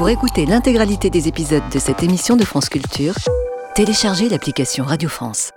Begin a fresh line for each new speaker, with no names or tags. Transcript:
Pour écouter l'intégralité des épisodes de cette émission de France Culture, téléchargez l'application Radio France.